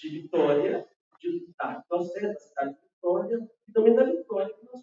de Vitória, de, da Vitória, da cidade de Vitória, e também da Vitória que nós